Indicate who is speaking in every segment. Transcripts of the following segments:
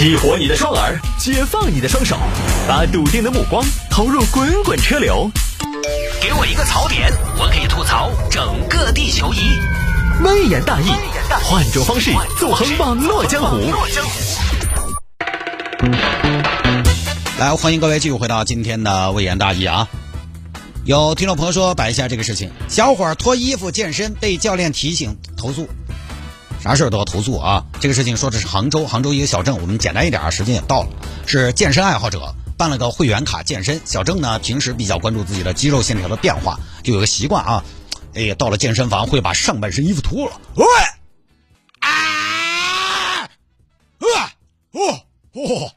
Speaker 1: 激活你的双耳，解放你的双手，把笃定的目光投入滚滚车流。给我一个槽点，我可以吐槽整个地球仪。微言大义，换种方式纵横网络江湖。
Speaker 2: 来，欢迎各位继续回到今天的微言大义啊！有听众朋友说摆一下这个事情：小伙脱衣服健身被教练提醒投诉，啥事儿都要投诉啊！这个事情说的是杭州，杭州一个小镇，我们简单一点啊，时间也到了，是健身爱好者办了个会员卡健身。小郑呢，平时比较关注自己的肌肉线条的变化，就有个习惯啊，哎呀，到了健身房会把上半身衣服脱了，喂，啊，啊，哦，哦。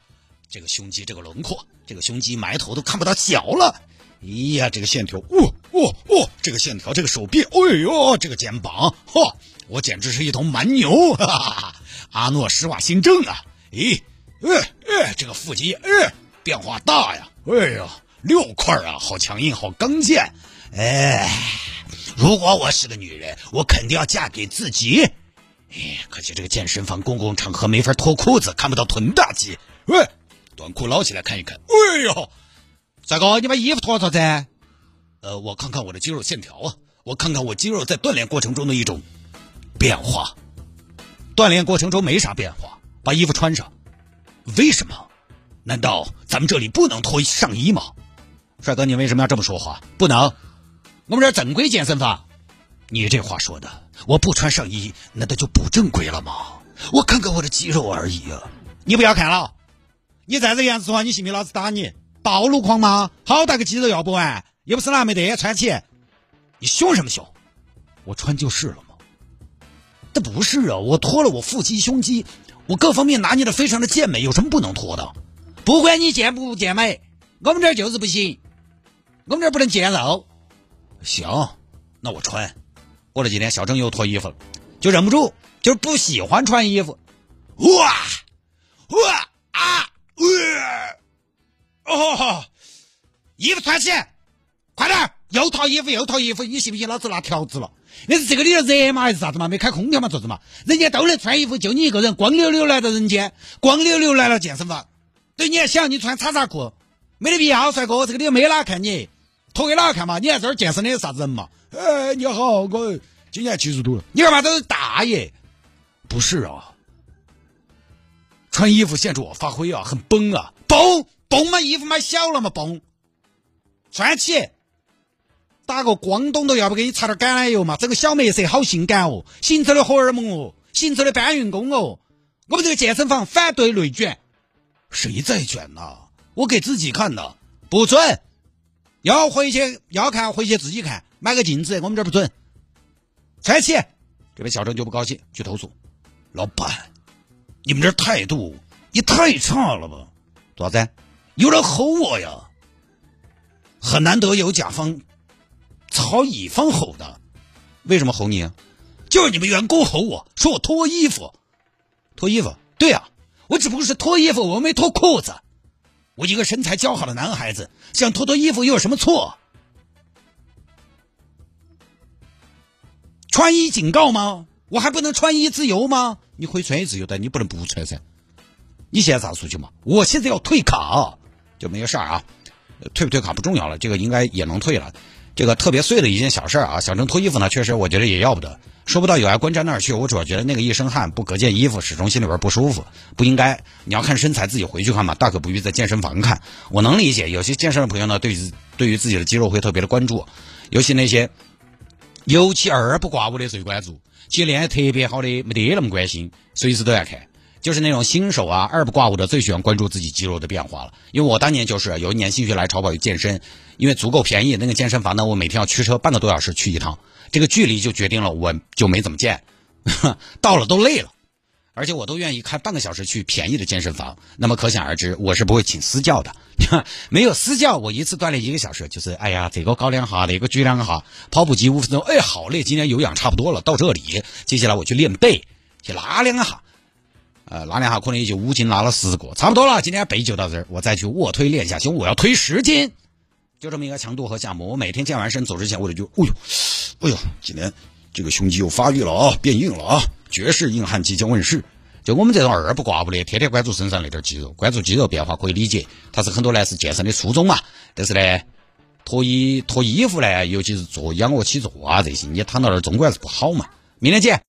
Speaker 2: 这个胸肌，这个轮廓，这个胸肌埋头都看不到脚了。哎呀，这个线条，哦哦哦，这个线条，这个手臂，哎呦，这个肩膀，嚯，我简直是一头蛮牛，哈哈，阿诺施瓦辛正啊！咦，哎哎，这个腹肌，哎，变化大呀！哎呀，六块啊，好强硬，好刚健。哎，如果我是个女人，我肯定要嫁给自己。哎，可惜这个健身房公共场合没法脱裤子，看不到臀大肌。喂。短裤捞起来看一看，哎呦，帅哥，你把衣服脱了啥子？呃，我看看我的肌肉线条啊，我看看我肌肉在锻炼过程中的一种变化。锻炼过程中没啥变化，把衣服穿上。为什么？难道咱们这里不能脱上衣吗？帅哥，你为什么要这么说话？不能，我们这正规健身房。你这话说的，我不穿上衣，难道就不正规了吗？我看看我的肌肉而已啊。你不要看了。你再这样子说话，你信不信老子打你？暴露狂吗？好大个肌肉要不完，又不是拿没得穿起。你凶什么凶？我穿就是了？这不是啊，我脱了我腹肌、胸肌，我各方面拿捏的非常的健美，有什么不能脱的？不管你健不健美，我们这儿就是不行，我们这儿不能见肉。行，那我穿。过了几天，小郑又脱衣服了，就忍不住，就是不喜欢穿衣服。哇哇啊！哦，衣服穿起，又脱衣服又脱衣服，你信不信老子拿条子了？那是这个里头热吗还是啥子嘛？没开空调嘛？做子嘛？人家都能穿衣服，就你一个人光溜溜来到人间，光溜溜来了健身房。对，你还想你穿叉叉裤？没得必要，帅哥，这个里头没哪看你，脱给哪个看嘛？你在这儿健身的啥子人嘛？哎，你好，我今年七十多了。你干嘛都是大爷？不是啊，穿衣服限制我发挥啊，很崩啊，崩。崩嘛，衣服买小了嘛，崩，穿起，打个光东都要不给你擦点橄榄油嘛，整个小麦色好性感哦，行走的荷尔蒙哦，行走的搬运工哦，我们这个健身房反对内卷，谁在卷呐？我给自己看的，不准，要回去要看回去自己看，买个镜子，我们这儿不准，穿起，这边小郑就不高兴，去投诉，老板，你们这态度也太差了吧？多少子？有人吼我呀，很难得有甲方朝乙方吼的，为什么吼你啊？就是你们员工吼我说我脱衣服，脱衣服，对呀，我只不过是脱衣服，我没脱裤子。我一个身材姣好的男孩子，想脱脱衣服又有什么错？穿衣警告吗？我还不能穿衣自由吗？你可以穿衣自由，但你不能不穿噻。你现在咋出去嘛？我现在要退卡。就没事儿啊，退不退卡不重要了，这个应该也能退了。这个特别碎的一件小事儿啊，小郑脱衣服呢，确实我觉得也要不得。说不到有爱观瞻那儿去，我主要觉得那个一身汗不隔件衣服，始终心里边不舒服，不应该。你要看身材，自己回去看嘛，大可不必在健身房看。我能理解，有些健身的朋友呢，对于对于自己的肌肉会特别的关注，尤其那些尤其二不挂五的最关注，其实练得特别好的没得那么关心，随时都要看。就是那种新手啊，二不挂五的最喜欢关注自己肌肉的变化了。因为我当年就是有一年心血来潮跑去健身，因为足够便宜，那个健身房呢，我每天要驱车半个多小时去一趟，这个距离就决定了我就没怎么健，到了都累了，而且我都愿意开半个小时去便宜的健身房。那么可想而知，我是不会请私教的。没有私教，我一次锻炼一个小时，就是哎呀，这个高两下，那个举两下，跑步机五分钟，哎，好累，今天有氧差不多了，到这里，接下来我去练背，去拉两下。呃，拉两下可能也就五斤，拉了十个，差不多了。今天背就到这儿，我再去卧推练一下胸，我要推十斤，就这么一个强度和项目。我每天健完身走之前，我就就，哎呦，哎呦，今天这个胸肌又发育了啊，变硬了啊，绝世硬汉即将问世。就我们这种二不挂不的，天天关注身上那点肌肉，关注肌肉变化可以理解，它是很多男士健身的初衷嘛。但是呢，脱衣脱衣服呢，尤其是做仰卧起坐啊这些，你躺到那儿总归还是不好嘛。明天见。